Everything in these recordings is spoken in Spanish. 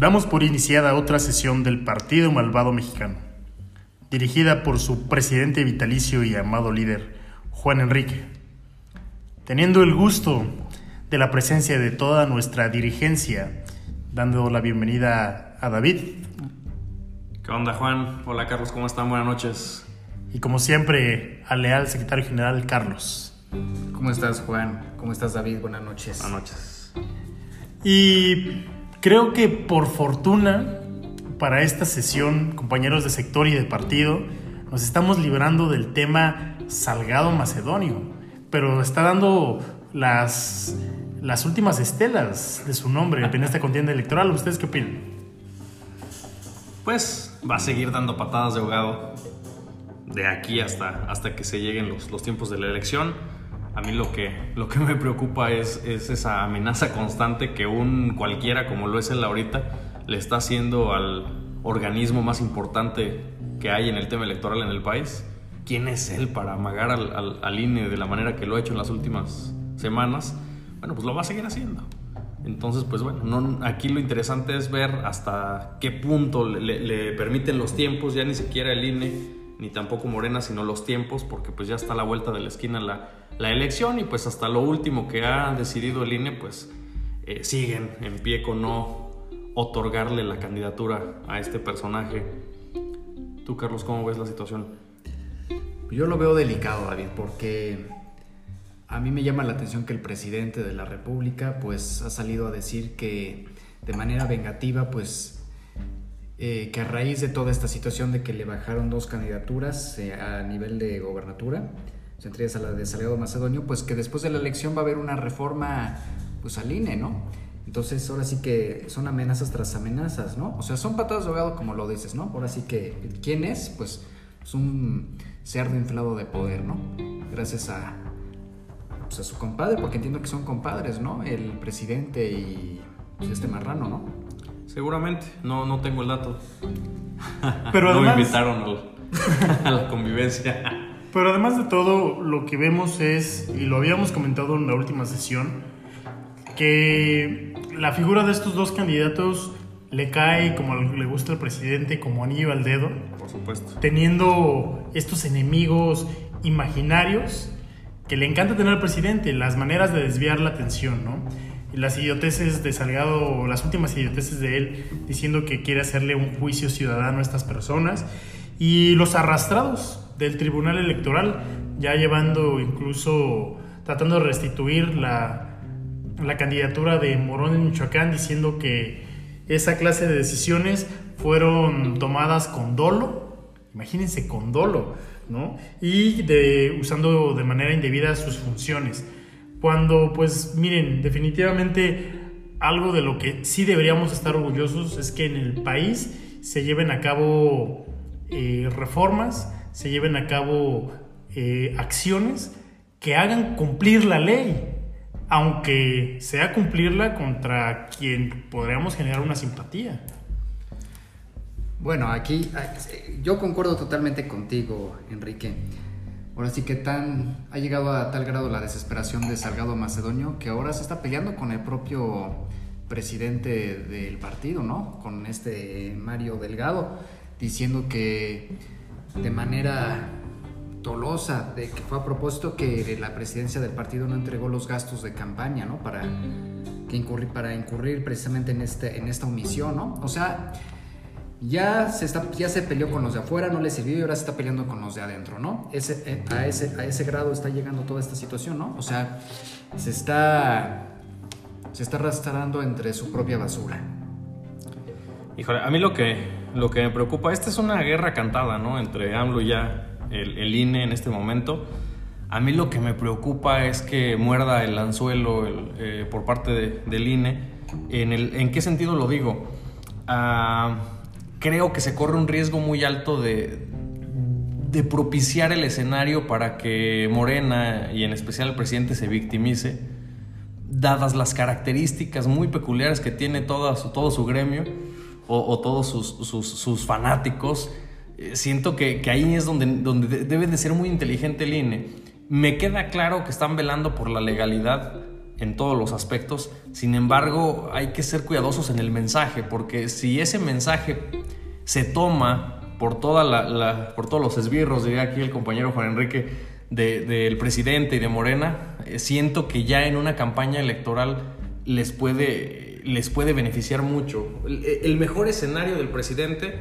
Damos por iniciada otra sesión del Partido Malvado Mexicano, dirigida por su presidente vitalicio y amado líder, Juan Enrique. Teniendo el gusto de la presencia de toda nuestra dirigencia, dando la bienvenida a David. ¿Qué onda Juan? Hola Carlos, ¿cómo están? Buenas noches. Y como siempre, al leal secretario general Carlos. ¿Cómo estás Juan? ¿Cómo estás David? Buenas noches. Buenas noches. Y creo que por fortuna, para esta sesión, compañeros de sector y de partido, nos estamos librando del tema Salgado Macedonio, pero está dando las, las últimas estelas de su nombre en esta contienda electoral. ¿Ustedes qué opinan? Pues va a seguir dando patadas de ahogado de aquí hasta, hasta que se lleguen los, los tiempos de la elección. A mí lo que, lo que me preocupa es, es esa amenaza constante que un cualquiera, como lo es él ahorita, le está haciendo al organismo más importante que hay en el tema electoral en el país. ¿Quién es él para amagar al INE de la manera que lo ha hecho en las últimas semanas? Bueno, pues lo va a seguir haciendo. Entonces, pues bueno, no, aquí lo interesante es ver hasta qué punto le, le, permiten los tiempos, ya ni siquiera el INE, ni tampoco Morena, sino los tiempos, porque pues ya está a la vuelta de la esquina la, la elección y pues hasta lo último que ha decidido el INE, pues eh, siguen en pie con no otorgarle la candidatura a este personaje. Tú, Carlos, ¿cómo ves la situación? Yo lo veo delicado, David, porque a mí me llama la atención que el presidente de la República pues ha salido a decir que de manera vengativa pues eh, que a raíz de toda esta situación de que le bajaron dos candidaturas eh, a nivel de gobernatura, entre ellas a la de Salgado Macedonio, pues que después de la elección va a haber una reforma pues al INE, ¿no? Entonces ahora sí que son amenazas tras amenazas, ¿no? O sea, son patadas de ahogado como lo dices, ¿no? Ahora sí que, ¿quién es? Pues es un cerdo inflado de poder, ¿no? Gracias a, pues, a su compadre, porque entiendo que son compadres, ¿no? El presidente y pues, este marrano, ¿no? Seguramente, no, no tengo el dato. Pero no además, me invitaron al, a la convivencia. Pero además de todo, lo que vemos es, y lo habíamos comentado en la última sesión, que la figura de estos dos candidatos le cae, como le gusta al presidente, como anillo al dedo. Por supuesto. Teniendo estos enemigos imaginarios que le encanta tener al presidente, las maneras de desviar la atención, ¿no? Las idioteces de Salgado, las últimas idioteces de él, diciendo que quiere hacerle un juicio ciudadano a estas personas, y los arrastrados del Tribunal Electoral, ya llevando incluso, tratando de restituir la, la candidatura de Morón en Michoacán, diciendo que esa clase de decisiones fueron tomadas con dolo, imagínense con dolo, ¿no? Y de, usando de manera indebida sus funciones. Cuando, pues, miren, definitivamente algo de lo que sí deberíamos estar orgullosos es que en el país se lleven a cabo eh, reformas, se lleven a cabo eh, acciones que hagan cumplir la ley, aunque sea cumplirla contra quien podríamos generar una simpatía. Bueno, aquí yo concuerdo totalmente contigo, Enrique. Ahora sí que tan ha llegado a tal grado la desesperación de Salgado Macedonio que ahora se está peleando con el propio presidente del partido, ¿no? Con este Mario Delgado, diciendo que de manera dolosa, de que fue a propósito que la presidencia del partido no entregó los gastos de campaña, ¿no? Para, que incurrir, para incurrir precisamente en, este, en esta omisión, ¿no? O sea, ya se, está, ya se peleó con los de afuera, no le sirvió y ahora se está peleando con los de adentro, ¿no? Ese, eh, a, ese, a ese grado está llegando toda esta situación, ¿no? O sea, se está, se está arrastrando entre su propia basura. Híjole, a mí lo que, lo que me preocupa, esta es una guerra cantada, ¿no? Entre AMLO y ya el, INE en este momento. A mí lo que me preocupa es que muerda el anzuelo el, eh, por parte de, del INE. ¿En, el, ¿En qué sentido lo digo? Uh, creo que se corre un riesgo muy alto de, de propiciar el escenario para que Morena y en especial el presidente se victimice, dadas las características muy peculiares que tiene su, todo su gremio o, o todos sus, sus, sus fanáticos. Eh, siento que, que, ahí es donde, donde debe de ser muy inteligente el INE. Me queda claro que están velando por la legalidad en todos los aspectos. Sin embargo, hay que ser cuidadosos en el mensaje, porque si ese mensaje se toma por, toda la, por todos los esbirros, diría aquí el compañero Juan Enrique, del presidente y de Morena, eh, siento que ya en una campaña electoral les puede, les puede beneficiar mucho. El, mejor escenario del presidente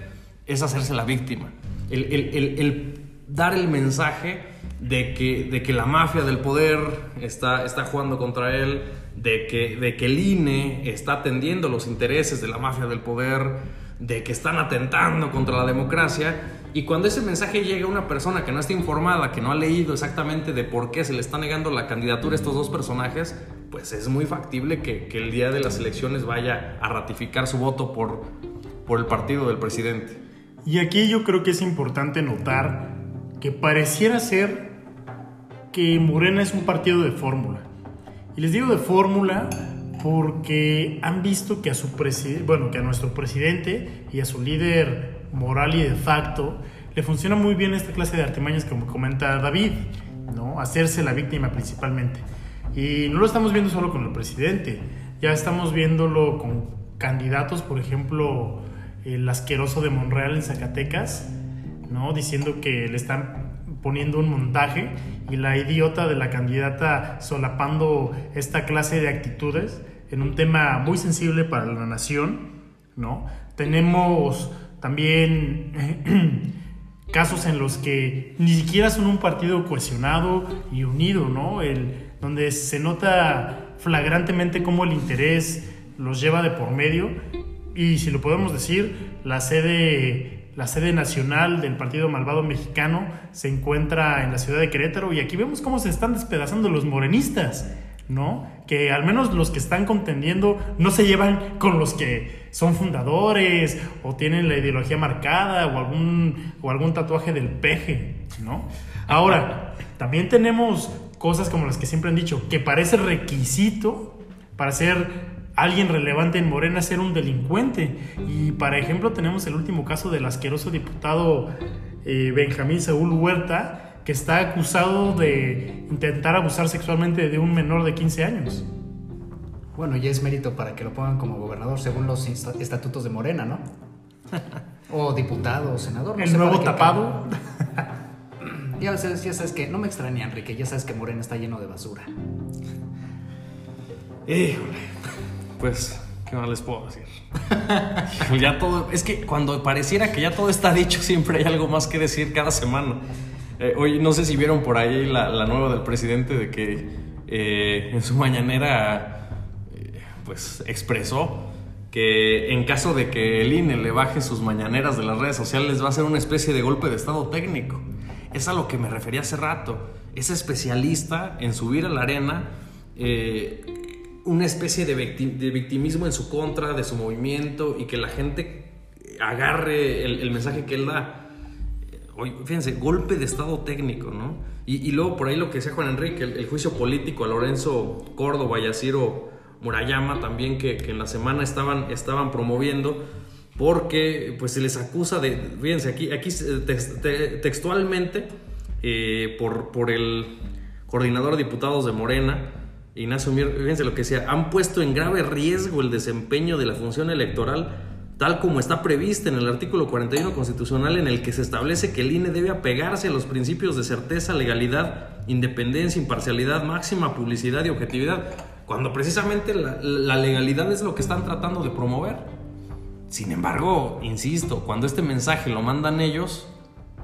es hacerse la víctima. el dar el mensaje de que, de que la mafia del poder está, está jugando contra él, de que, de que el INE está atendiendo los intereses de la mafia del poder, de que están atentando contra la democracia. Y cuando ese mensaje llega a una persona que no está informada, que no ha leído exactamente de por qué se le está negando la candidatura a estos dos personajes, pues es muy factible que, que el día de las elecciones vaya a ratificar su voto por, por el partido del presidente. Y aquí yo creo que es importante notar que pareciera ser Morena es un partido de fórmula. Y les digo de fórmula porque han visto que a su bueno, que a nuestro presidente y a su líder moral y de facto le funciona muy bien esta clase de artimañas como comenta David, ¿no? Hacerse la víctima principalmente. Y no lo estamos viendo solo con el presidente, ya estamos viéndolo con candidatos, por ejemplo, el asqueroso de Monreal en Zacatecas, ¿no? Diciendo que le están poniendo un montaje y la idiota de la candidata solapando esta clase de actitudes en un tema muy sensible para la nación, ¿no? Tenemos también casos en los que ni siquiera son un partido cohesionado y unido, ¿no? El, donde se nota flagrantemente cómo el interés los lleva de por medio y si lo podemos decir, la sede la sede nacional del Partido Malvado Mexicano se encuentra en la ciudad de Querétaro y aquí vemos cómo se están despedazando los morenistas, ¿no? Que al menos los que están contendiendo no se llevan con los que son fundadores o tienen la ideología marcada o algún, o algún tatuaje del peje, ¿no? Ahora, también tenemos cosas como las que siempre han dicho, que parece requisito para ser alguien relevante en Morena ser un delincuente. Y, para ejemplo, tenemos el último caso del asqueroso diputado eh, Benjamín Saúl Huerta, que está acusado de intentar abusar sexualmente de un menor de 15 años. Bueno, y es mérito para que lo pongan como gobernador según los estatutos de Morena, ¿no? o diputado o senador. el nuevo tapado. ya, sabes, ya sabes que, no me extraña, Enrique, ya sabes que Morena está lleno de basura. Híjole pues, ¿qué más les puedo decir? ya todo, es que cuando pareciera que ya todo está dicho, siempre hay algo más que decir cada semana. Eh, hoy no sé si vieron por ahí la, nueva del presidente de que eh, en su mañanera eh, pues expresó que en caso de que el INE le baje sus mañaneras de las redes sociales va a ser una especie de golpe de estado técnico. Es a lo que me refería hace rato. Es especialista en subir a la arena una especie de, victimismo en su contra, de su movimiento y que la gente agarre el, mensaje que él da. Oye, fíjense, golpe de estado técnico, ¿no? Y, luego por ahí lo que decía Juan Enrique, el, juicio político a Lorenzo Córdoba y a Ciro Murayama también que, en la semana estaban, estaban promoviendo porque pues se les acusa de, fíjense, aquí, aquí textualmente eh, por, por el coordinador de diputados de Morena, Ignacio Mier, fíjense lo que decía, han puesto en grave riesgo el desempeño de la función electoral tal como está prevista en el artículo 41 constitucional en el que se establece que el INE debe apegarse a los principios de certeza, legalidad, independencia, imparcialidad, máxima publicidad y objetividad, cuando precisamente la, la legalidad es lo que están tratando de promover. Sin embargo, insisto, cuando este mensaje lo mandan ellos,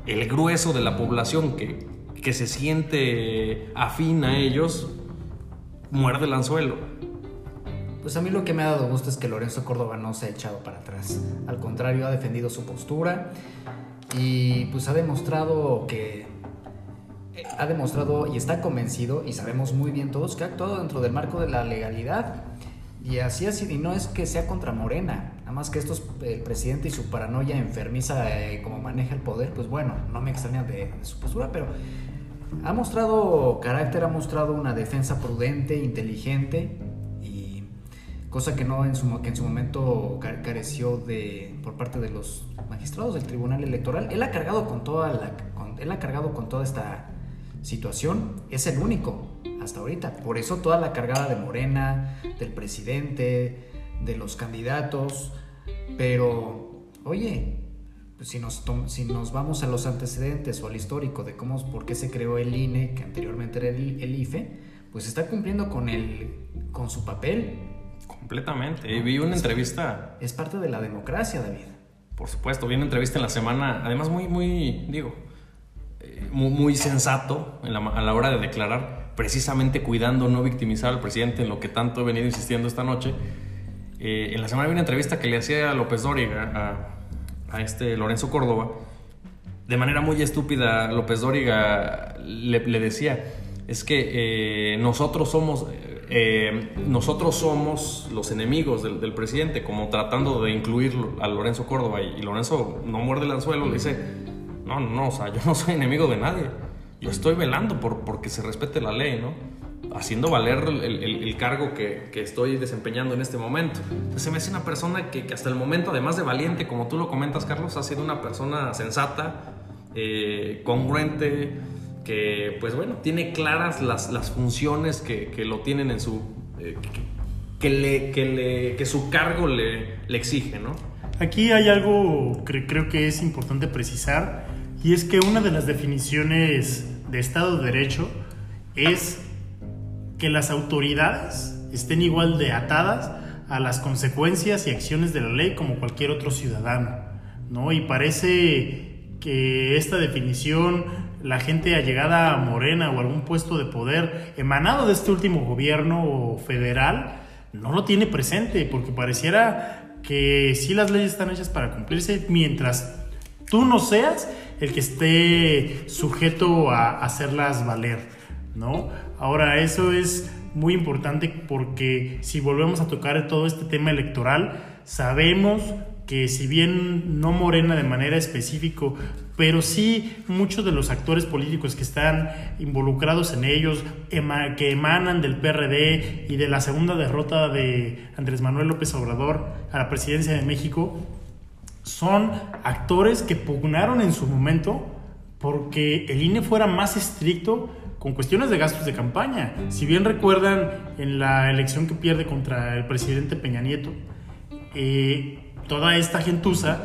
el grueso de la población que, que se siente afín a ellos, muerde el anzuelo. Pues a mí lo que me ha dado gusto es que Lorenzo Córdoba no se ha echado para atrás. Al contrario, ha defendido su postura y pues ha demostrado que eh, ha demostrado y está convencido y sabemos muy bien todos que ha actuado dentro del marco de la legalidad y así así y no es que sea contra Morena, nada más que esto es el presidente y su paranoia enfermiza eh, como maneja el poder, pues bueno, no me extraña de su postura, pero ha mostrado carácter, ha mostrado una defensa prudente, inteligente y cosa que no en su, que en su momento careció de por parte de los magistrados del Tribunal Electoral. Él ha cargado con toda la, él ha cargado con toda esta situación. Es el único hasta ahorita. Por eso toda la cargada de Morena, del presidente, de los candidatos. Pero, oye, si nos, si nos vamos a los antecedentes o al histórico de cómo, por qué se creó el INE, que anteriormente era el, el IFE, pues está cumpliendo con, el, con su papel. Completamente. Vi una entrevista. Es parte de la democracia, David. Por supuesto, vi una entrevista en la semana, además muy, muy, digo, eh, muy, muy, sensato a la hora de declarar, precisamente cuidando no victimizar al presidente en lo que tanto he venido insistiendo esta noche. Eh, en la semana vi una entrevista que le hacía a López Dóriga, a, a este Lorenzo Córdoba, de manera muy estúpida, López Dóriga le, le decía, es que eh, nosotros somos eh, nosotros somos los enemigos del, presidente, como tratando de incluir a Lorenzo Córdoba. Y, Lorenzo no muerde el anzuelo, le dice, no, no, o sea, yo no soy enemigo de nadie. Yo estoy velando por porque se respete la ley, ¿no? Haciendo valer el, cargo que, estoy desempeñando en este momento. Entonces se me hace una persona que, hasta el momento, además de valiente, como tú lo comentas, Carlos, ha sido una persona sensata, eh, congruente, que pues bueno, tiene claras las, las funciones que, que, lo tienen en su... Eh, que, le, que, le, que su cargo le, le exige, ¿no? Aquí hay algo que creo que es importante precisar y es que una de las definiciones de Estado de Derecho es que las autoridades estén igual de atadas a las consecuencias y acciones de la ley como cualquier otro ciudadano, ¿no? Y parece que esta definición la gente allegada a Morena o algún puesto de poder emanado de este último gobierno federal no lo tiene presente, porque pareciera que sí las leyes están hechas para cumplirse mientras tú no seas el que esté sujeto a hacerlas valer, ¿no? Ahora, eso es muy importante porque si volvemos a tocar todo este tema electoral, sabemos que si bien no Morena de manera específica, pero sí muchos de los actores políticos que están involucrados en ellos, que emanan del PRD y de la segunda derrota de Andrés Manuel López Obrador a la presidencia de México, son actores que pugnaron en su momento porque el INE fuera más estricto con cuestiones de gastos de campaña. Si bien recuerdan en la elección que pierde contra el presidente Peña Nieto, eh, toda esta gentuza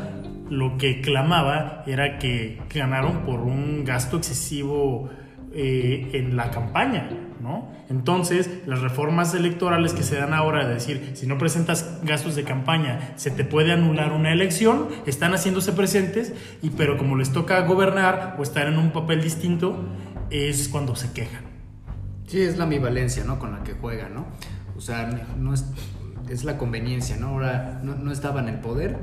lo que clamaba era que ganaron por un gasto excesivo eh, en la campaña, ¿no? Entonces, las reformas electorales que se dan ahora, de decir, si no presentas gastos de campaña, se te puede anular una elección, están haciéndose presentes, y pero como les toca gobernar o estar en un papel distinto, es cuando se quejan. Sí, es la ambivalencia, ¿no? Con la que juegan, ¿no? O sea, no es es la conveniencia, ¿no? Ahora no, estaba en el poder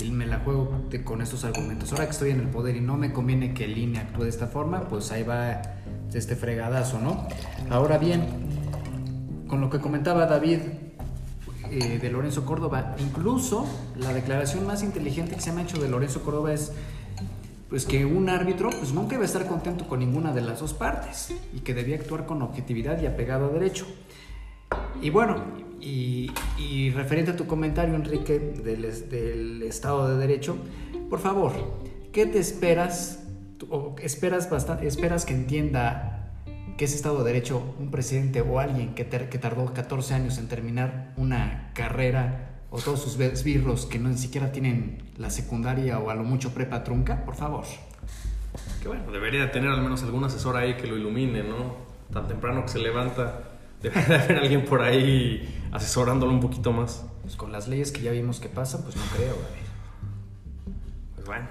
y me la juego con estos argumentos. Ahora que estoy en el poder y no me conviene que el INE actúe de esta forma, pues ahí va este fregadazo, ¿no? Ahora bien, con lo que comentaba David eh, de Lorenzo Córdoba, incluso la declaración más inteligente que se me ha hecho de Lorenzo Córdoba es pues que un árbitro pues nunca iba a estar contento con ninguna de las dos partes y que debía actuar con objetividad y apegado a derecho. Y bueno, y, referente a tu comentario, Enrique, del, Estado de Derecho, por favor, ¿qué te esperas? ¿Esperas que entienda que es Estado de Derecho un presidente o alguien que, que tardó 14 años en terminar una carrera o todos sus esbirros que no ni siquiera tienen la secundaria o a lo mucho prepa trunca? Por favor. Que bueno, debería tener al menos algún asesor ahí que lo ilumine, ¿no? Tan temprano que se levanta Debe de haber alguien por ahí asesorándolo un poquito más. Pues con las leyes que ya vimos que pasan, pues no creo, Pues bueno.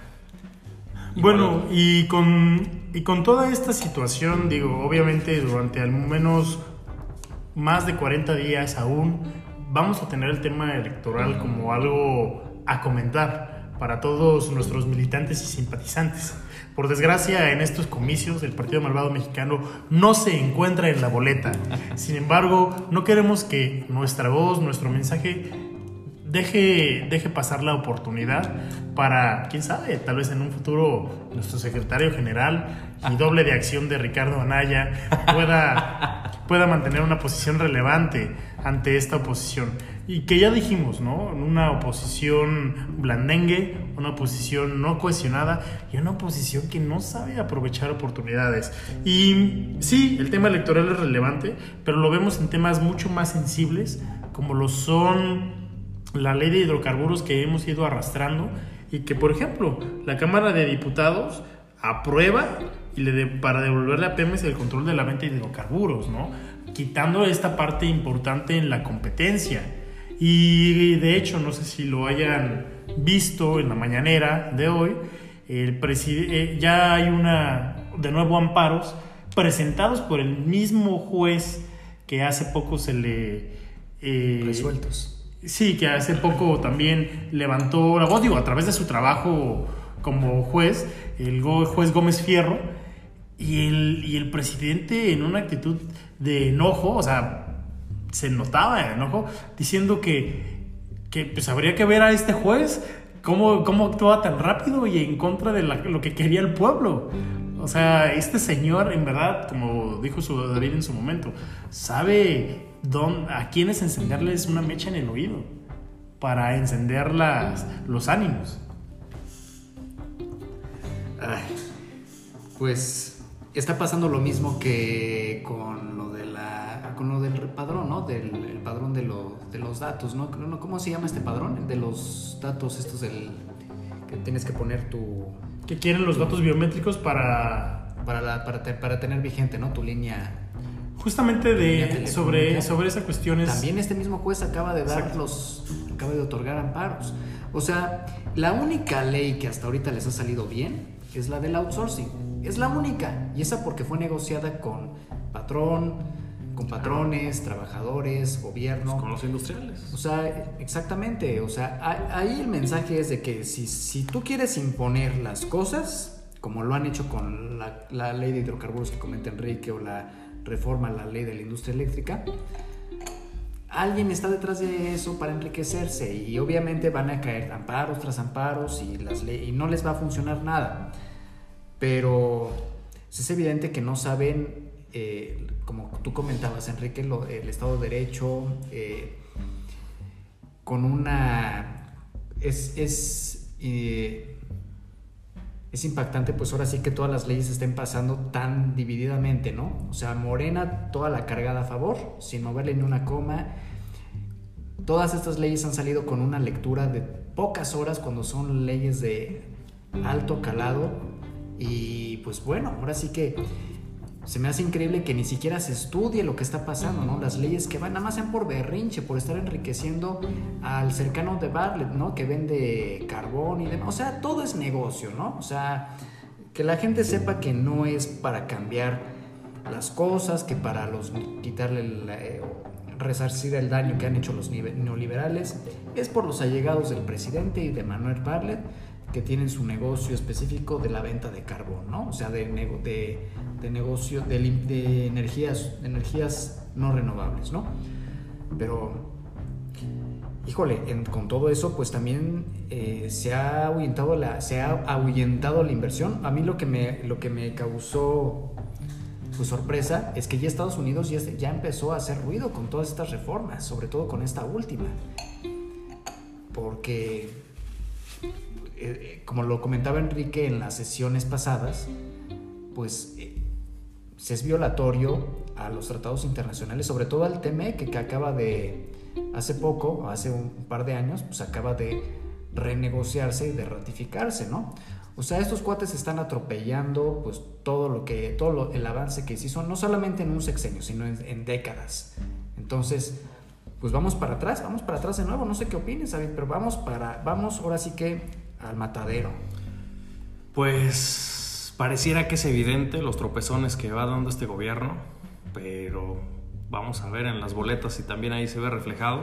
bueno, y con, y con toda esta situación, digo, obviamente durante al menos más de 40 días aún, vamos a tener el tema electoral como algo a comentar para todos nuestros militantes y simpatizantes. Por desgracia, en estos comicios, el Partido Malvado Mexicano no se encuentra en la boleta. Sin embargo, no queremos que nuestra voz, nuestro mensaje deje, deje pasar la oportunidad para, quién sabe, tal vez en un futuro nuestro secretario general y doble de acción de Ricardo Anaya pueda, pueda mantener una posición relevante ante esta oposición. Y que ya dijimos, ¿no? Una oposición blandengue, una oposición no cohesionada y una oposición que no sabe aprovechar oportunidades. Y sí, el tema electoral es relevante, pero lo vemos en temas mucho más sensibles, como lo son la ley de hidrocarburos que hemos ido arrastrando y que, por ejemplo, la Cámara de Diputados aprueba y le de, para devolverle a Pemex el control de la venta de hidrocarburos, ¿no? Quitando esta parte importante en la competencia. Y de hecho, no sé si lo hayan visto en la mañanera de hoy, el eh, ya hay una, de nuevo, amparos presentados por el mismo juez que hace poco se le... Eh, Resueltos. Sí, que hace poco también levantó la voz, digo, a través de su trabajo como juez, el juez Gómez Fierro, y el, y el presidente en una actitud de enojo, o sea, se notaba el enojo, diciendo que, que pues habría que ver a este juez cómo, cómo actuaba tan rápido y en contra de lo que quería el pueblo. O sea, este señor, en verdad, como dijo su David en su momento, sabe dónde, a quiénes encenderles una mecha en el oído para encender las, los ánimos. pues está pasando lo mismo que con lo de la con lo del padrón, ¿no? Del padrón de, de, los datos, ¿no? ¿Cómo se llama este padrón? De los datos estos del que tienes que poner tu que quieren los datos biométricos para para, para, para tener vigente, ¿no? Tu línea Justamente de sobre, sobre esa cuestión También este mismo juez acaba de dar los acaba de otorgar amparos. O sea, la única ley que hasta ahorita les ha salido bien es la del outsourcing. Es la única. Y esa porque fue negociada con patrón, con patrones, trabajadores, gobierno. Pues con los industriales. O sea, exactamente. O sea, ahí el mensaje es de que si, si tú quieres imponer las cosas, como lo han hecho con la, la ley de hidrocarburos que comenta Enrique o la reforma a la ley de la industria eléctrica, alguien está detrás de eso para enriquecerse y obviamente van a caer amparos tras amparos y, las y no les va a funcionar nada. Pero es evidente que no saben, eh, como tú comentabas, Enrique, el Estado de Derecho, eh, con una... es, es eh, es impactante, pues ahora sí que todas las leyes estén pasando tan divididamente, ¿no? O sea, Morena toda la cargada a favor, sin moverle ni una coma. Todas estas leyes han salido con una lectura de pocas horas cuando son leyes de alto calado. Y pues bueno, ahora sí que se me hace increíble que ni siquiera se estudie lo que está pasando, ¿no? Las leyes que van nada más sean por berrinche, por estar enriqueciendo al cercano de Bartlett, ¿no? Que vende carbón y demás. O sea, todo es negocio, ¿no? O sea, que la gente sepa que no es para cambiar las cosas, que para los quitarle el, eh, resarcir el daño que han hecho los neoliberales, es por los allegados del presidente y de Manuel Bartlett que tienen su negocio específico de la venta de carbón, ¿no? O sea, de, de, de negocio, de, de, energías, energías no renovables, ¿no? Pero, híjole, con todo eso, pues también eh, se, ha ahuyentado la, se ha ahuyentado la inversión. A mí lo que me, lo que me causó pues, sorpresa es que ya Estados Unidos ya, ya empezó a hacer ruido con todas estas reformas, sobre todo con esta última. Porque eh, como lo comentaba Enrique en las sesiones pasadas, pues eh, se es violatorio a los tratados internacionales, sobre todo al TME que acaba de, hace poco, hace un par de años, pues acaba de renegociarse y de ratificarse, ¿no? O sea, estos cuates están atropellando pues todo lo que, todo el avance que se hizo, no solamente en un sexenio, sino en, décadas. Entonces, pues vamos para atrás, vamos para atrás de nuevo, no sé qué opines, pero vamos para, vamos ahora sí que al matadero? Pues pareciera que es evidente los tropezones que va dando este gobierno, pero vamos a ver en las boletas y también ahí se ve reflejado.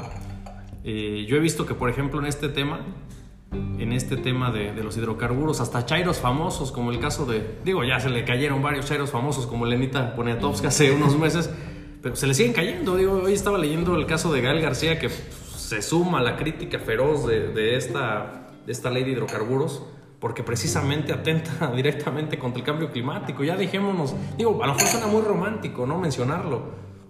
Eh, yo he visto que, por ejemplo, en este tema, en este tema de, los hidrocarburos, hasta chairos famosos, como el caso de, digo, ya se le cayeron varios chairos famosos, como Lenita Poniatowska hace unos meses, pero se le siguen cayendo. Digo, hoy estaba leyendo el caso de Gael García, que se suma a la crítica feroz de, de esta de esta ley de hidrocarburos porque precisamente atenta directamente contra el cambio climático. Ya dejémonos, digo, a lo mejor suena muy romántico, ¿no? Mencionarlo,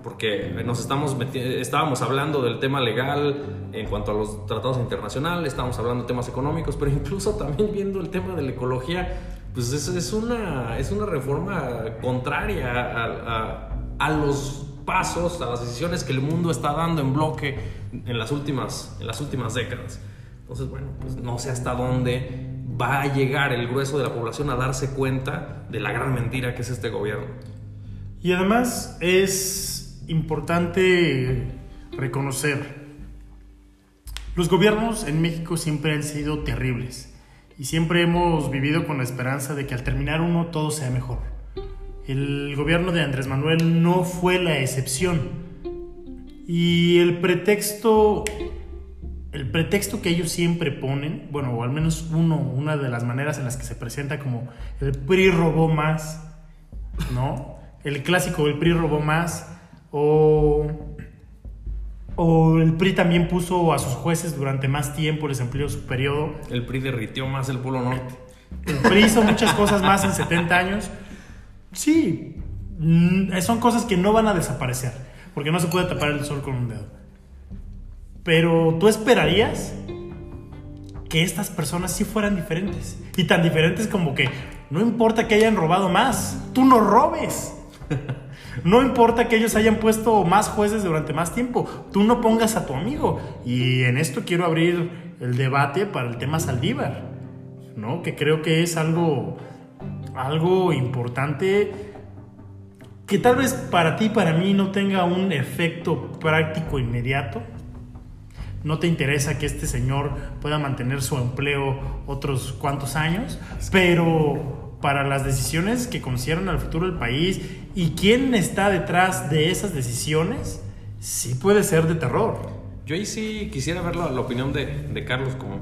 porque nos estamos estábamos hablando del tema legal en cuanto a los tratados internacionales, estábamos hablando de temas económicos, pero incluso también viendo el tema de la ecología, pues es, es una, es una reforma contraria a, a, los pasos, a las decisiones que el mundo está dando en bloque en las últimas, en las últimas décadas. Entonces, bueno, pues no sé hasta dónde va a llegar el grueso de la población a darse cuenta de la gran mentira que es este gobierno. Y además es importante reconocer, los gobiernos en México siempre han sido terribles y siempre hemos vivido con la esperanza de que al terminar uno todo sea mejor. El gobierno de Andrés Manuel no fue la excepción y el pretexto el pretexto que ellos siempre ponen, bueno, o al menos uno, una de las maneras en las que se presenta como el PRI robó más, ¿no? El clásico, el PRI robó más, o, o el PRI también puso a sus jueces durante más tiempo, les amplió su periodo. El PRI derritió más el Polo Norte. El PRI hizo muchas cosas más en 70 años. Sí, mm, son cosas que no van a desaparecer, porque no se puede tapar el sol con un dedo. Pero tú esperarías que estas personas sí fueran diferentes. Y tan diferentes como que no importa que hayan robado más, tú no robes. No importa que ellos hayan puesto más jueces durante más tiempo, tú no pongas a tu amigo. Y en esto quiero abrir el debate para el tema Saldívar, ¿no? Que creo que es algo, algo importante que tal vez para ti, para mí, no tenga un efecto práctico inmediato. No te interesa que este señor pueda mantener su empleo otros cuantos años, pero para las decisiones que conciernen al futuro del país y quién está detrás de esas decisiones, sí puede ser de terror. Yo ahí sí quisiera ver la, opinión de, Carlos como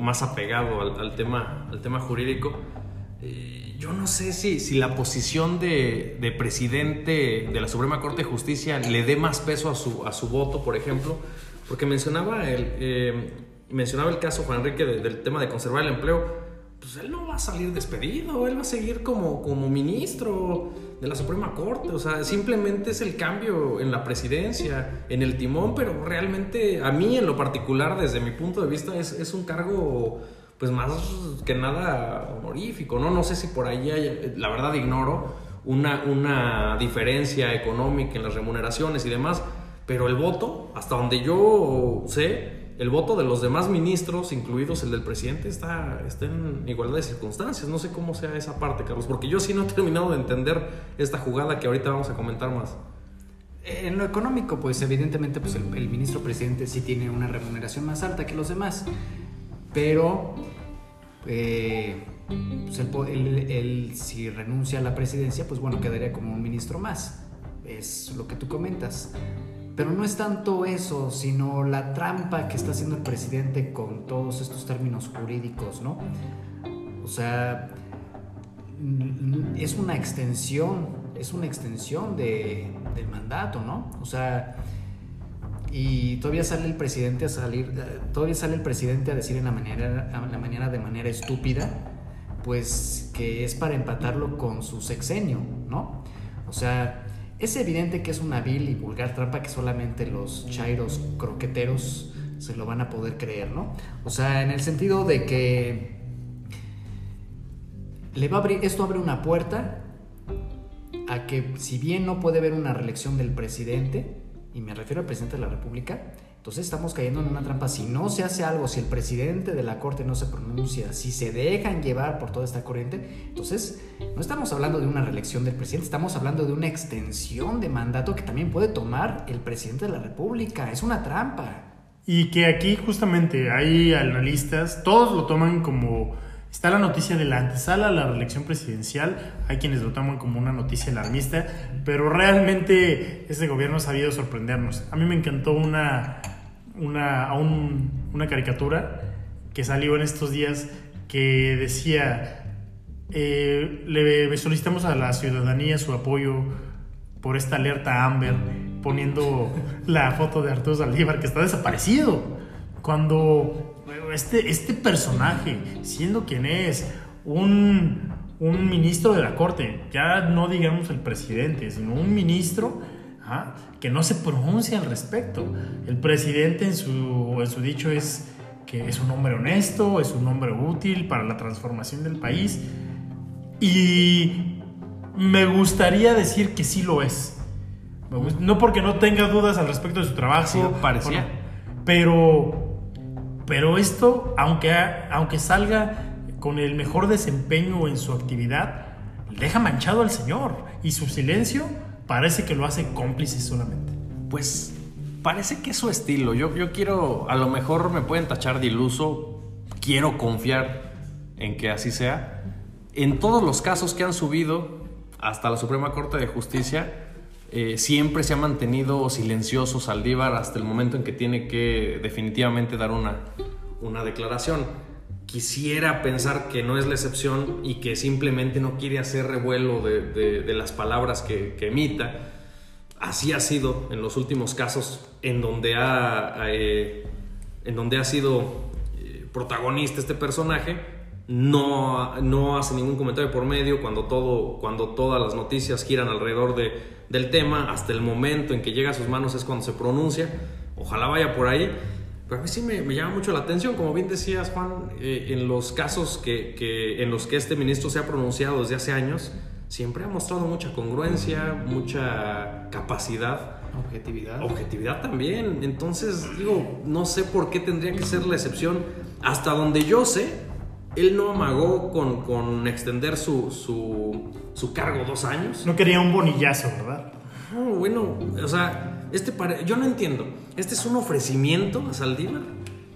más apegado al, tema, al tema jurídico. Eh, yo no sé si, si la posición de, presidente de la Suprema Corte de Justicia le dé más peso a su, a su voto, por ejemplo, porque mencionaba el, eh, mencionaba el caso, Juan Enrique, del tema de conservar el empleo pues él no va a salir despedido, él va a seguir como, como ministro de la Suprema Corte, o sea, simplemente es el cambio en la presidencia, en el timón, pero realmente a mí en lo particular, desde mi punto de vista, es, es un cargo pues más que nada honorífico, ¿no? No sé si por ahí hay, la verdad ignoro, una, una diferencia económica en las remuneraciones y demás, pero el voto, hasta donde yo sé, el voto de los demás ministros, incluidos el del presidente, está, está en igualdad de circunstancias. No sé cómo sea esa parte, Carlos, porque yo sí no he terminado de entender esta jugada que ahorita vamos a comentar más. En lo económico, pues evidentemente pues el, ministro presidente sí tiene una remuneración más alta que los demás, pero eh, pues él, si renuncia a la presidencia, pues bueno, quedaría como un ministro más. Es lo que tú comentas. Pero no es tanto eso, sino la trampa que está haciendo el presidente con todos estos términos jurídicos, ¿no? O sea, es una extensión, es una extensión de, del mandato, ¿no? O sea, y todavía sale el presidente a salir, todavía sale el presidente a decir en la mañana, la mañana de manera estúpida, pues que es para empatarlo con su sexenio, ¿no? O sea, es evidente que es una vil y vulgar trampa que solamente los chairos croqueteros se lo van a poder creer, ¿no? O sea, en el sentido de que le va a abrir, esto abre una puerta a que si bien no puede haber una reelección del presidente, y me refiero al presidente de la República, entonces estamos cayendo en una trampa. Si no se hace algo, si el presidente de la Corte no se pronuncia, si se dejan llevar por toda esta corriente, entonces no estamos hablando de una reelección del presidente, estamos hablando de una extensión de mandato que también puede tomar el presidente de la República. Es una trampa. Y que aquí justamente hay analistas, todos lo toman como Está la noticia de la antesala a la reelección presidencial. Hay quienes lo toman como una noticia alarmista, pero realmente este gobierno ha sabido sorprendernos. A mí me encantó una, una, una caricatura que salió en estos días que decía, eh, le solicitamos a la ciudadanía su apoyo por esta alerta Amber, poniendo la foto de Arturo Saldívar que está desaparecido. Cuando este, este personaje, siendo quien es, un, ministro de la corte, ya no digamos el presidente, sino un ministro, Ajá, que no se pronuncia al respecto. El presidente en su, en su dicho es que es un hombre honesto, es un hombre útil para la transformación del país y me gustaría decir que sí lo es. No porque no tenga dudas al respecto de su trabajo. Sí, parecía. no, pero, pero esto, aunque, aunque salga con el mejor desempeño en su actividad, deja manchado al señor. Y su silencio parece que lo hace cómplice solamente. Pues parece que es su estilo. Yo, yo quiero, a lo mejor me pueden tachar de iluso, quiero confiar en que así sea. En todos los casos que han subido hasta la Suprema Corte de Justicia, eh, siempre se ha mantenido silencioso Saldívar hasta el momento en que tiene que definitivamente dar una, una declaración. Quisiera pensar que no es la excepción y que simplemente no quiere hacer revuelo de, de- las palabras que, que emita. Así ha sido en los últimos casos en donde ha, eh, en donde ha sido eh, protagonista este personaje. No, no hace ningún comentario por medio cuando, todo, cuando todas las noticias giran alrededor de, del tema. Hasta el momento en que llega a sus manos es cuando se pronuncia. Ojalá vaya por ahí. Pero a mí sí me, me llama mucho la atención, como bien decías, Juan, eh, en los casos que, que- en los que este ministro se ha pronunciado desde hace años, siempre ha mostrado mucha congruencia, mucha capacidad, Objetividad. objetividad también. Entonces, digo, no sé por qué tendría que ser la excepción. Hasta donde yo sé, él no amagó con, con extender su, su, su cargo dos años. No quería un bonillazo, ¿verdad? No, bueno, o sea, este pare- yo no entiendo. ¿Este es un ofrecimiento a Saldívar?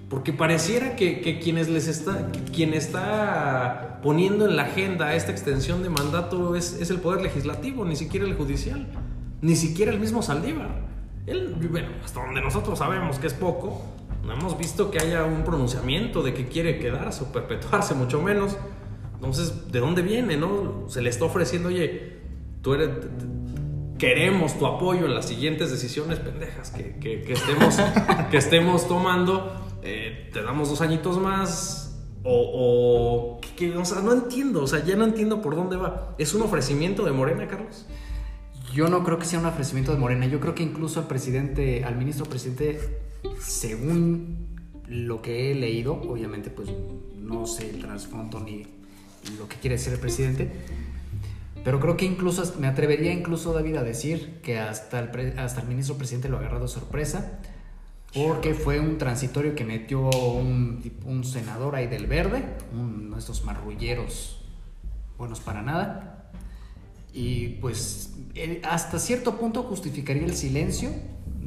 Porque pareciera que, que quienes les está, quien está poniendo en la agenda esta extensión de mandato es, es el poder legislativo, ni siquiera el judicial, ni siquiera el mismo Saldívar. Él, bueno, hasta donde nosotros sabemos que es poco, no hemos visto que haya un pronunciamiento de que quiere quedarse o perpetuarse, mucho menos. Entonces, ¿de dónde viene, no? Se le está ofreciendo, oye, tú eres, queremos tu apoyo en las siguientes decisiones pendejas que, que- estemos, que estemos tomando. eh, te damos dos añitos más. O, que- o sea, no entiendo, o sea, ya no entiendo por dónde va. ¿Es un ofrecimiento de Morena, Carlos? Yo no creo que sea un ofrecimiento de Morena. Yo creo que incluso al presidente, al ministro presidente, según lo que he leído, obviamente pues no sé el trasfondo ni lo que quiere decir el presidente, pero creo que incluso me atrevería incluso David a decir que hasta el, pre- hasta el ministro presidente lo ha agarrado de sorpresa porque fue un transitorio que metió un, un senador ahí del verde, uno de estos marrulleros buenos para nada. Y pues eh, hasta cierto punto justificaría el silencio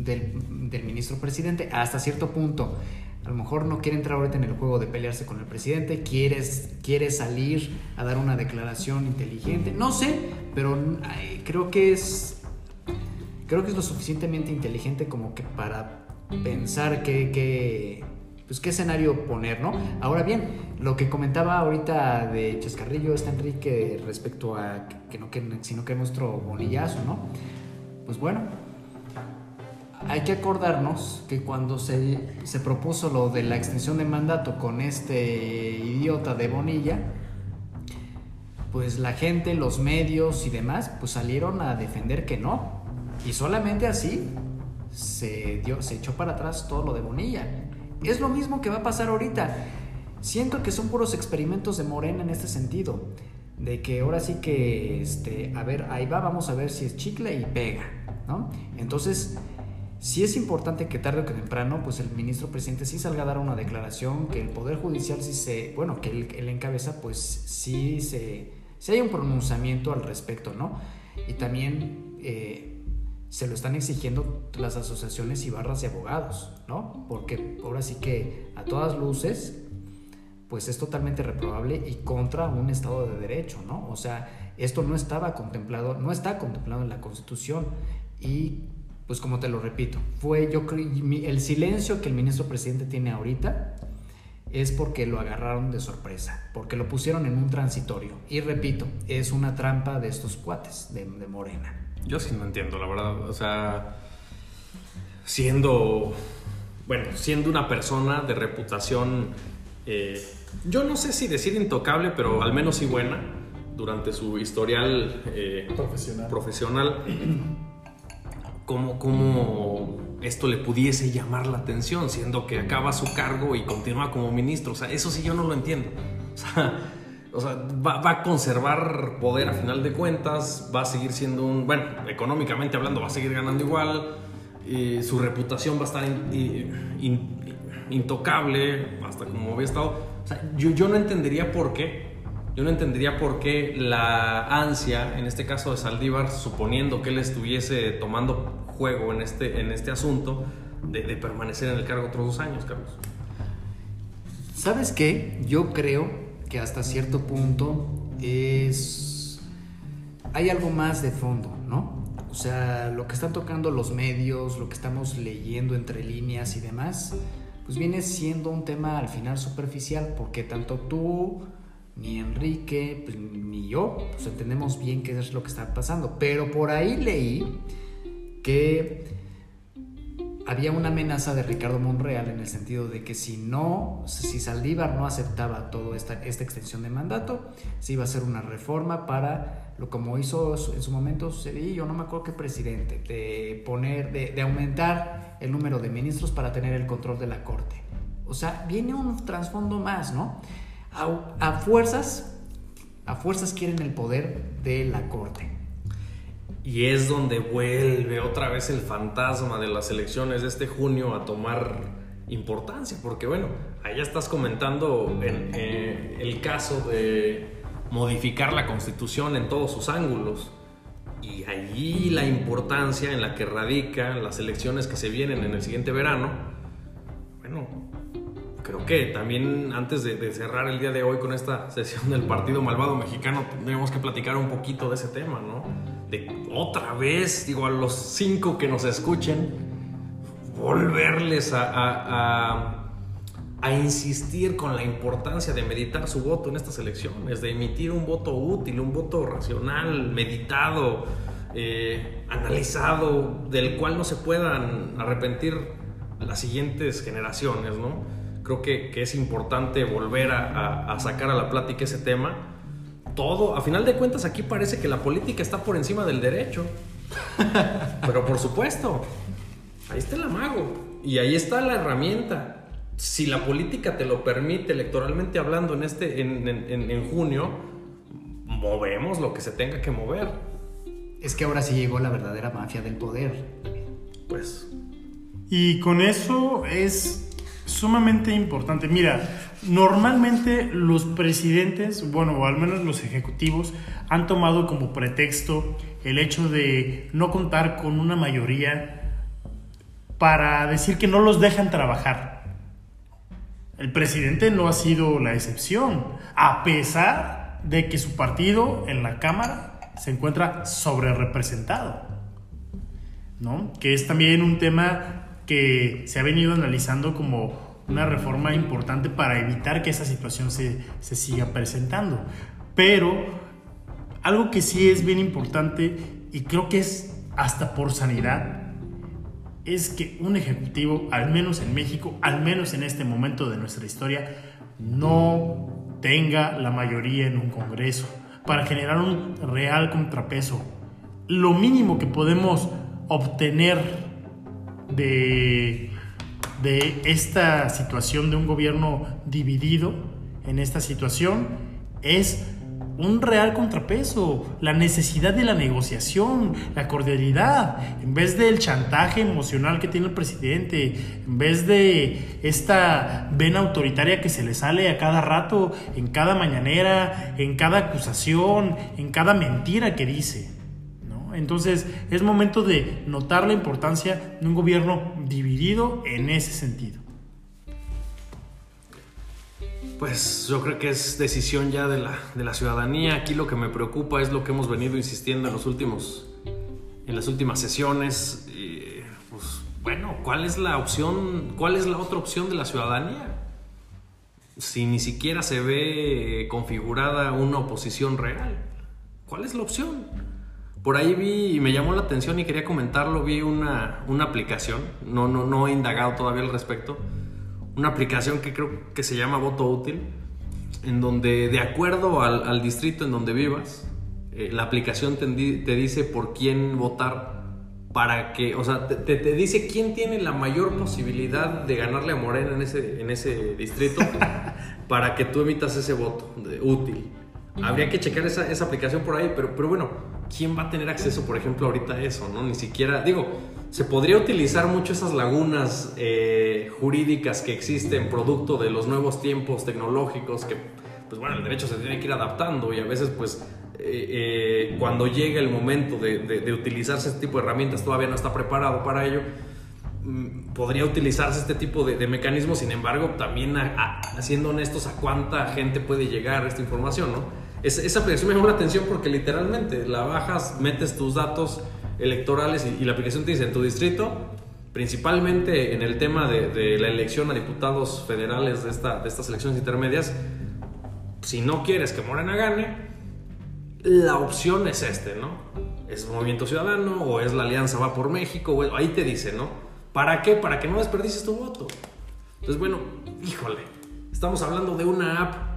del, del ministro presidente, hasta cierto punto. A lo mejor no quiere entrar ahorita en el juego de pelearse con el presidente, quieres, quiere salir a dar una declaración inteligente, no sé, pero ay, creo que es creo que es lo suficientemente inteligente como que para pensar qué, qué, pues qué escenario poner, ¿no? Ahora bien, lo que comentaba ahorita de Chascarrillo está Enrique respecto a que no que si no queremos otro bonillazo, ¿no? Pues bueno, hay que acordarnos que cuando se, se propuso lo de la extensión de mandato con este idiota de Bonilla, pues la gente, los medios y demás, pues salieron a defender que no. Y solamente así se, dio, se echó para atrás todo lo de Bonilla. Es lo mismo que va a pasar ahorita. Siento que son puros experimentos de Morena en este sentido. De que ahora sí que, este, a ver, ahí va, vamos a ver si es chicle y pega, ¿no? Entonces, sí es importante que tarde o que temprano, pues el ministro presidente sí salga a dar una declaración, que el Poder Judicial sí se, bueno, que él, él encabeza, pues sí se, sí hay un pronunciamiento al respecto, ¿no? Y también eh, se lo están exigiendo las asociaciones y barras de abogados, ¿no? Porque ahora sí que a todas luces, pues es totalmente reprobable y contra un Estado de Derecho, ¿no? O sea, esto no estaba contemplado, no está contemplado en la Constitución y pues como te lo repito, fue yo el silencio que el ministro presidente tiene ahorita es porque lo agarraron de sorpresa, porque lo pusieron en un transitorio y repito, es una trampa de estos cuates de, de Morena. Yo sí no entiendo, la verdad. O sea, siendo, bueno, siendo una persona de reputación, eh, yo no sé si decir intocable, pero al menos sí buena, durante su historial eh, Profesional. profesional, cómo, cómo esto le pudiese llamar la atención, siendo que acaba su cargo y continúa como ministro. O sea, eso sí yo no lo entiendo. O sea, va, a conservar poder a final de cuentas, va a seguir siendo un, bueno, económicamente hablando, va a seguir ganando igual, su reputación va a estar intocable, hasta como había estado. O sea, yo, yo no entendería por qué, yo no entendería por qué la ansia, en este caso de Saldívar, suponiendo que él estuviese tomando juego en este, en este asunto, de, permanecer en el cargo otros dos años, Carlos. ¿Sabes qué? Yo creo que hasta cierto punto es... Hay algo más de fondo, ¿no? O sea, lo que están tocando los medios, lo que estamos leyendo entre líneas y demás, pues viene siendo un tema al final superficial, porque tanto tú, ni Enrique, pues, ni yo, pues entendemos bien qué es lo que está pasando. Pero por ahí leí que había una amenaza de Ricardo Monreal en el sentido de que si no, si Saldívar no aceptaba toda esta, esta extensión de mandato, se iba a hacer una reforma para, lo como hizo en su momento yo no me acuerdo qué presidente, de poner, de, aumentar el número de ministros para tener el control de la corte. O sea, viene un trasfondo más, ¿no? A fuerzas, a fuerzas quieren el poder de la corte. Y es donde vuelve otra vez el fantasma de las elecciones de este junio a tomar importancia, porque bueno, ya estás comentando en, eh, el caso de modificar la constitución en todos sus ángulos. Y allí la importancia en la que radican las elecciones que se vienen en el siguiente verano, bueno, creo que también antes de, de, cerrar el día de hoy con esta sesión del Partido Malvado Mexicano, tenemos que platicar un poquito de ese tema, ¿no? De otra vez, digo, a los cinco que nos escuchen, volverles a, insistir con la importancia de meditar su voto en estas elecciones, de emitir un voto útil, un voto racional, meditado, eh, analizado, del cual no se puedan arrepentir las siguientes generaciones, ¿no? Creo que, que es importante volver a sacar a la plática ese tema todo, a final de cuentas aquí parece que la política está por encima del derecho. Pero por supuesto, ahí está el amago y ahí está la herramienta. Si la política te lo permite electoralmente hablando en, este, en, en, junio, movemos lo que se tenga que mover. Es que ahora sí llegó la verdadera mafia del poder. Pues. Y con eso es sumamente importante. Mira, normalmente los presidentes, bueno, o al menos los ejecutivos, han tomado como pretexto el hecho de no contar con una mayoría para decir que no los dejan trabajar. El presidente no ha sido la excepción, a pesar de que su partido en la Cámara se encuentra sobre representado, ¿no? Que es también un tema que se ha venido analizando como una reforma importante para evitar que esa situación se, siga presentando. Pero algo que sí es bien importante y creo que es hasta por sanidad, es que un ejecutivo, al menos en México, al menos en este momento de nuestra historia, no tenga la mayoría en un Congreso para generar un real contrapeso. Lo mínimo que podemos obtener de, de esta situación de un gobierno dividido en esta situación es un real contrapeso, la necesidad de la negociación, la cordialidad, en vez del chantaje emocional que tiene el presidente, en vez de esta vena autoritaria que se le sale a cada rato, en cada mañanera, en cada acusación, en cada mentira que dice. Entonces es momento de notar la importancia de un gobierno dividido en ese sentido. Pues yo creo que es decisión ya de la, de la ciudadanía. Aquí lo que me preocupa es lo que hemos venido insistiendo en los últimos, en las últimas sesiones. pues bueno, ¿cuál es la opción? ¿Cuál es la otra opción de la ciudadanía? Si ni siquiera se ve configurada una oposición real, ¿cuál es la opción? Por ahí vi y me llamó la atención y quería comentarlo, vi una, una aplicación, no, no, no he indagado todavía al respecto, una aplicación que creo que se llama Voto Útil, en donde de acuerdo al, al distrito en donde vivas, eh, la aplicación te, te, dice por quién votar para que, o sea, te, te dice quién tiene la mayor posibilidad de ganarle a Morena en ese, en ese distrito para que tú emitas ese voto de, útil. Habría que checar esa, esa, aplicación por ahí, pero, pero bueno, ¿quién va a tener acceso, por ejemplo, ahorita a eso? ¿no? Ni siquiera, digo, se podría utilizar mucho esas lagunas eh, jurídicas que existen producto de los nuevos tiempos tecnológicos que, pues bueno, el derecho se tiene que ir adaptando y a veces, pues, eh, eh, cuando llega el momento de, de, utilizarse este tipo de herramientas todavía no está preparado para ello mm, podría utilizarse este tipo de, de mecanismos, sin embargo, también siendo honestos a cuánta gente puede llegar esta información, ¿no? Esa aplicación me llama la atención porque literalmente la bajas, metes tus datos electorales y, la aplicación te dice en tu distrito, principalmente en el tema de, la elección a diputados federales de, esta, de estas elecciones intermedias, si no quieres que Morena gane, la opción es este, ¿no? Es Movimiento Ciudadano o es la Alianza Va por México, ahí te dice, ¿no? ¿Para qué? Para que no desperdicies tu voto. Entonces, bueno, híjole, estamos hablando de una app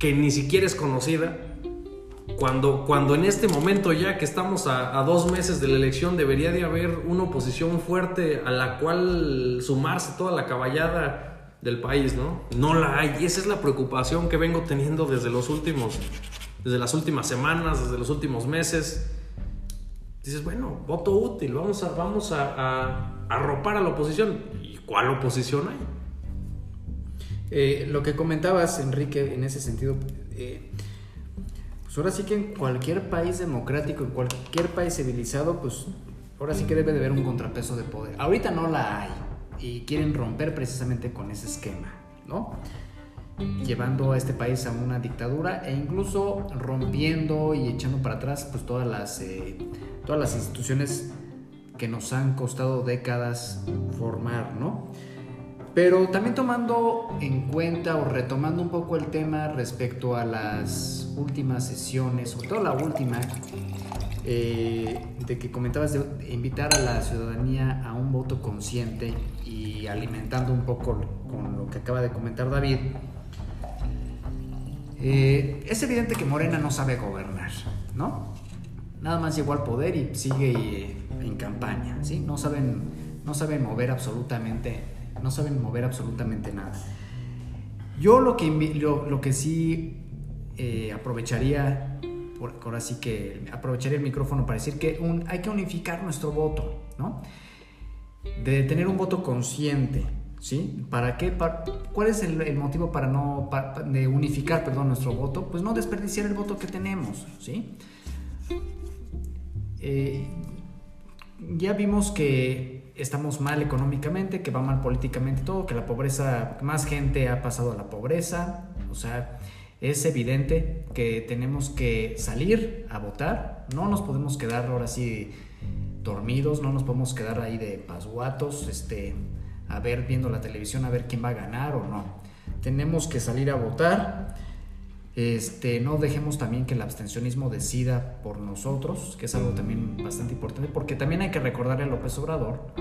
que ni siquiera es conocida, cuando, cuando en este momento ya que estamos a, dos meses de la elección debería de haber una oposición fuerte a la cual sumarse toda la caballada del país, ¿no? No la hay y esa es la preocupación que vengo teniendo desde los últimos, desde las últimas semanas, desde los últimos meses. Dices, bueno, voto útil, vamos a, vamos a, arropar a la oposición. ¿Y cuál oposición hay? Eh, lo que comentabas, Enrique, en ese sentido, eh, pues ahora sí que en cualquier país democrático, en cualquier país civilizado, pues ahora sí que debe de haber un contrapeso de poder. Ahorita no la hay y quieren romper precisamente con ese esquema, ¿no? Llevando a este país a una dictadura e incluso rompiendo y echando para atrás pues todas las, eh, todas las instituciones que nos han costado décadas formar, ¿no? Pero también tomando en cuenta o retomando un poco el tema respecto a las últimas sesiones, sobre todo la última, eh, de que comentabas de invitar a la ciudadanía a un voto consciente y alimentando un poco con lo que acaba de comentar David, eh, es evidente que Morena no sabe gobernar, ¿no? Nada más llegó al poder y sigue eh, en campaña, ¿sí? No saben, no saben mover absolutamente no saben mover absolutamente nada. Yo lo que, lo, que sí eh, aprovecharía, por, ahora sí que aprovecharía el micrófono para decir que hay que unificar nuestro voto, ¿no? De tener un voto consciente, ¿sí? ¿Para qué? ¿Cuál es el, motivo para no, unificar, perdón, nuestro voto? Pues no desperdiciar el voto que tenemos, ¿sí? Eh, ya vimos que estamos mal económicamente, que va mal políticamente todo, que la pobreza, más gente ha pasado a la pobreza, o sea, es evidente que tenemos que salir a votar, no nos podemos quedar ahora sí dormidos, no nos podemos quedar ahí de pasguatos, este, a ver viendo la televisión a ver quién va a ganar o no. Tenemos que salir a votar este, no dejemos también que el abstencionismo decida por nosotros, que es algo también bastante importante, porque también hay que recordarle a López Obrador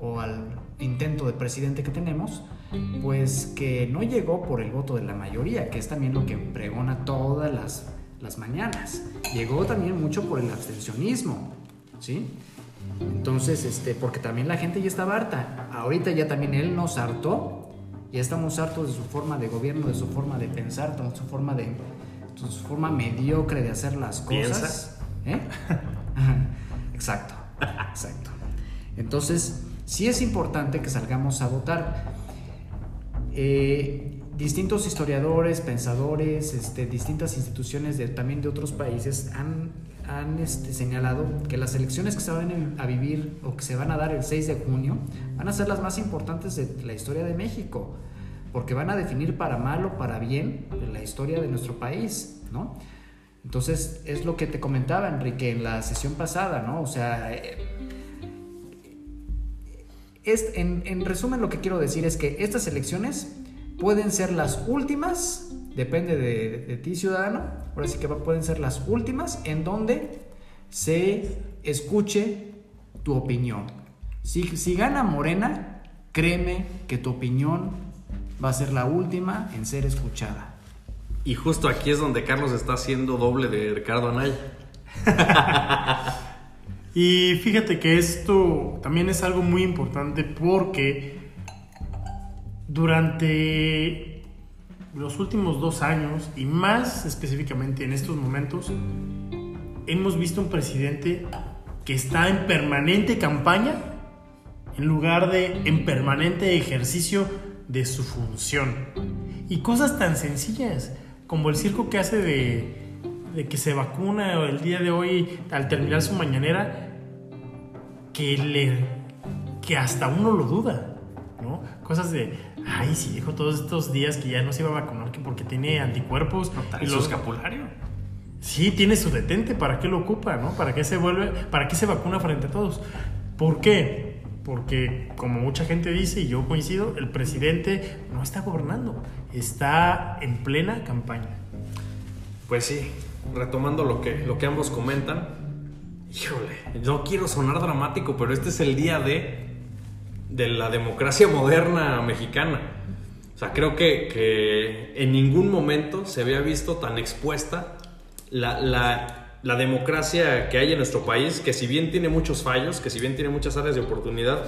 o al intento de presidente que tenemos, pues que no llegó por el voto de la mayoría, que es también lo que pregona todas las, las mañanas. Llegó también mucho por el abstencionismo, ¿sí? Entonces, este, porque también la gente ya estaba harta. Ahorita ya también él nos hartó ya estamos hartos de su forma de gobierno, de su forma de pensar, de su forma de su forma mediocre de hacer las cosas. ¿Eh? exacto, exacto. Entonces, sí es importante que salgamos a votar. Eh, distintos historiadores, pensadores, este, distintas instituciones de, también de otros países han, han este, señalado que las elecciones que se van a vivir o que se van a dar el 6 de junio van a ser las más importantes de la historia de México, porque van a definir para mal o para bien la historia de nuestro país, ¿no? Entonces, es lo que te comentaba, Enrique, en la sesión pasada, ¿no? O sea, eh, es, en, en resumen lo que quiero decir es que estas elecciones pueden ser las últimas, depende de, ti ciudadano, ahora sí que pueden ser las últimas en donde se escuche tu opinión. Si, si gana Morena, créeme que tu opinión va a ser la última en ser escuchada. Y justo aquí es donde Carlos está haciendo doble de Ricardo Anaya. Y fíjate que esto también es algo muy importante porque durante los últimos dos años y más específicamente en estos momentos, hemos visto un presidente que está en permanente campaña en lugar de en permanente ejercicio de su función. Y cosas tan sencillas como el circo que hace de, de que se vacuna el día de hoy al terminar su mañanera, que, le, que hasta uno lo duda, ¿no? Cosas de, ay, sí, dijo todos estos días que ya no se iba a vacunar que porque tiene anticuerpos. y los escapulario. Sí, tiene su detente, ¿para qué lo ocupa, no? ¿Para qué se vuelve, para qué se vacuna frente a todos? ¿Por qué? Porque, como mucha gente dice, y yo coincido, el presidente no está gobernando, está en plena campaña. Pues sí, retomando lo que, lo que ambos comentan, híjole, no quiero sonar dramático, pero este es el día de, de la democracia moderna mexicana. O sea, creo que, que en ningún momento se había visto tan expuesta la, la, democracia que hay en nuestro país, que si bien tiene muchos fallos, que si bien tiene muchas áreas de oportunidad,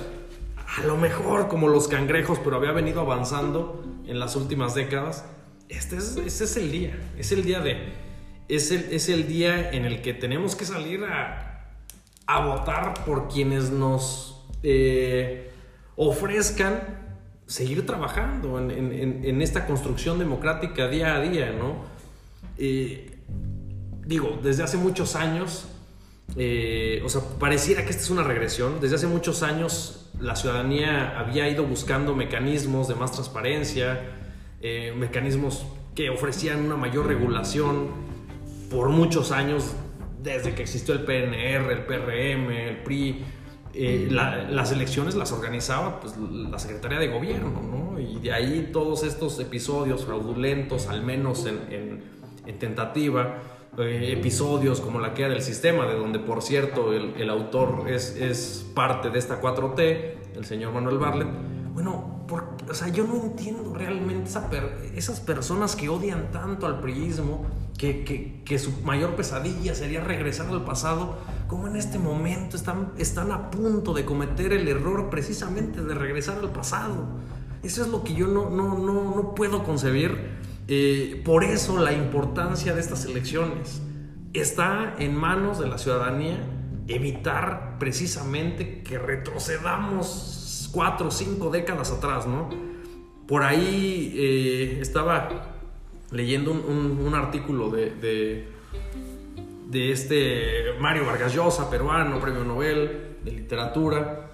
a lo mejor como los cangrejos, pero había venido avanzando en las últimas décadas, este es, este es el día, es el día de, es el, es el día en el que tenemos que salir a, a votar por quienes nos eh, ofrezcan seguir trabajando en, en, en, esta construcción democrática día a día, ¿no? Eh, digo, desde hace muchos años, eh, o sea, pareciera que esta es una regresión. Desde hace muchos años la ciudadanía había ido buscando mecanismos de más transparencia, eh, mecanismos que ofrecían una mayor regulación por muchos años, desde que existió el PNR, el PRM, el PRI. Eh, las elecciones las organizaba pues, la Secretaría de Gobierno, ¿no? Y de ahí todos estos episodios fraudulentos, al menos en, en, en tentativa, eh, episodios como la queda del sistema, de donde por cierto el, el autor es, es, parte de esta 4T, el señor Manuel Barlet. Bueno, o sea, yo no entiendo realmente esa esas personas que odian tanto al priismo, que, que, que, su mayor pesadilla sería regresar al pasado, como en este momento están, están a punto de cometer el error precisamente de regresar al pasado. Eso es lo que yo no, no, no, no puedo concebir eh, por eso la importancia de estas elecciones está en manos de la ciudadanía evitar precisamente que retrocedamos cuatro o cinco décadas atrás, ¿no? Por ahí eh, estaba leyendo un, un, artículo de, de, de, este Mario Vargas Llosa, peruano, premio Nobel de literatura,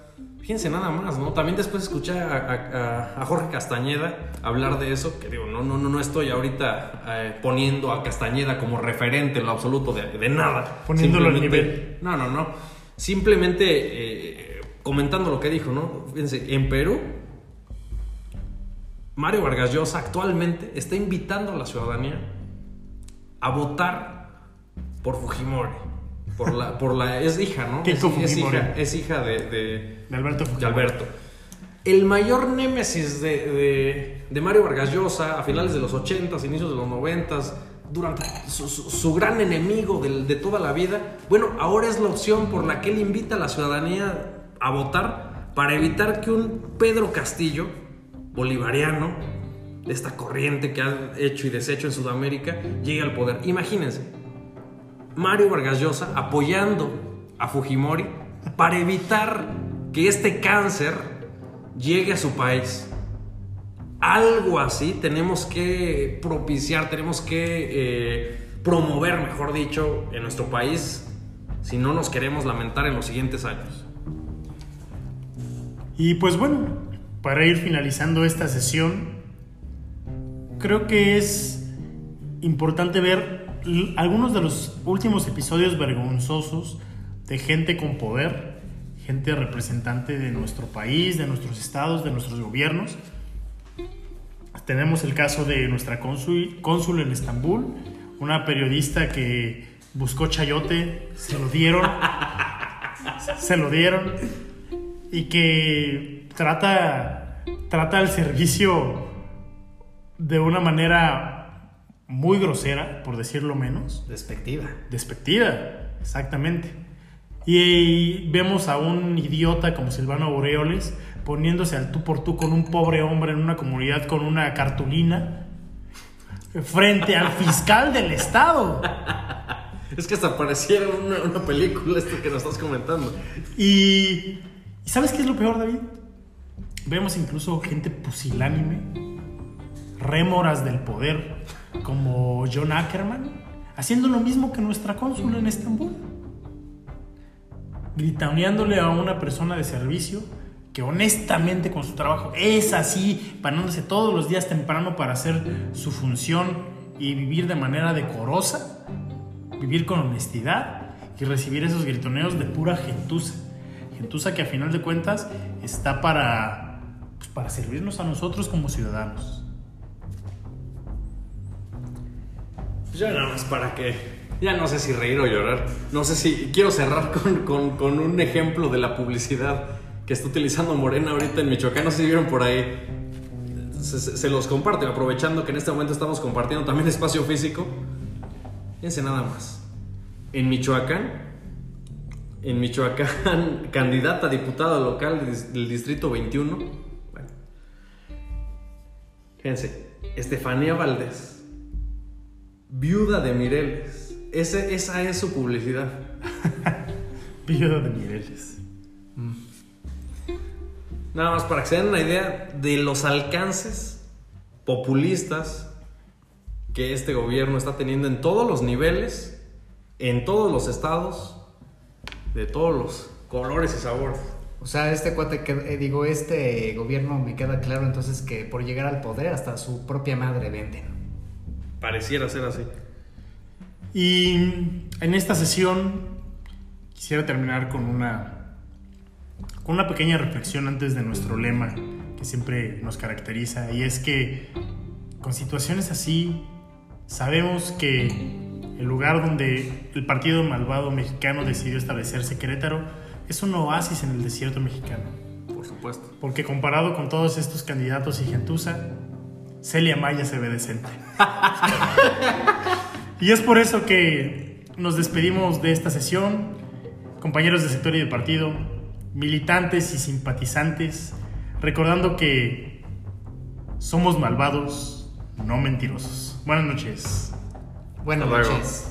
Fíjense nada más, ¿no? También después escuché a, a, a, Jorge Castañeda hablar de eso, que digo, no, no, no, no estoy ahorita eh, poniendo a Castañeda como referente en lo absoluto de, de nada. Poniéndolo al nivel. No, no, no. Simplemente eh, comentando lo que dijo, ¿no? Fíjense, en Perú, Mario Vargas Llosa actualmente está invitando a la ciudadanía a votar por Fujimori. Por la, por la, es hija, ¿no? Es, es, hija, es hija de, de, de Alberto de Alberto. El mayor némesis de, de, de, Mario Vargas Llosa a finales de los 80s, inicios de los 90s, durante su, su, su gran enemigo de, de, toda la vida, bueno, ahora es la opción por la que él invita a la ciudadanía a votar para evitar que un Pedro Castillo, bolivariano, de esta corriente que ha hecho y deshecho en Sudamérica, llegue al poder. Imagínense, Mario Vargas Llosa apoyando a Fujimori para evitar que este cáncer llegue a su país. Algo así tenemos que propiciar, tenemos que eh, promover, mejor dicho, en nuestro país si no nos queremos lamentar en los siguientes años. Y pues bueno, para ir finalizando esta sesión, creo que es importante ver algunos de los últimos episodios vergonzosos de gente con poder, gente representante de nuestro país, de nuestros estados, de nuestros gobiernos. Tenemos el caso de nuestra cónsul, en Estambul, una periodista que buscó chayote, se lo dieron, se lo dieron, y que trata, trata el servicio de una manera muy grosera, por decirlo menos. Despectiva. Despectiva, exactamente. Y vemos a un idiota como Silvano Boreoles poniéndose al tú por tú con un pobre hombre en una comunidad con una cartulina frente al fiscal del estado. Es que hasta pareciera una, una película esto que nos estás comentando. Y, ¿y ¿sabes qué es lo peor, David? Vemos incluso gente pusilánime, rémoras del poder, como John Ackerman, haciendo lo mismo que nuestra cónsul en Estambul. Gritaneándole a una persona de servicio que honestamente con su trabajo es así, parándose todos los días temprano para hacer su función y vivir de manera decorosa, vivir con honestidad y recibir esos gritoneos de pura gentuza. Gentuza que a final de cuentas está para, para servirnos a nosotros como ciudadanos. Ya nada más para que. Ya no sé si reír o llorar. No sé si. Quiero cerrar con, con- con un ejemplo de la publicidad que está utilizando Morena ahorita en Michoacán. No sé si vieron por ahí. Se, los comparto, aprovechando que en este momento estamos compartiendo también espacio físico. Fíjense nada más. En Michoacán, en Michoacán, candidata a diputada local del distrito 21. Fíjense, Estefanía Valdés, viuda de Mireles. Ese, esa es su publicidad. Viuda de Mireles. Nada más para que se den una idea de los alcances populistas que este gobierno está teniendo en todos los niveles, en todos los estados, de todos los colores y sabores. O sea, este cuate, que, eh, digo, este gobierno me queda claro entonces que por llegar al poder hasta su propia madre venden. Pareciera ser así. Y en esta sesión quisiera terminar con una, con una pequeña reflexión antes de nuestro lema que siempre nos caracteriza y es que con situaciones así sabemos que el lugar donde el partido malvado mexicano decidió establecerse, Querétaro, es un oasis en el desierto mexicano. Por supuesto. Porque comparado con todos estos candidatos y gentuza, Celia Maya se ve decente. y es por eso que nos despedimos de esta sesión, compañeros de sector y de partido, militantes y simpatizantes, recordando que somos malvados, no mentirosos. Buenas noches. Buenas noches.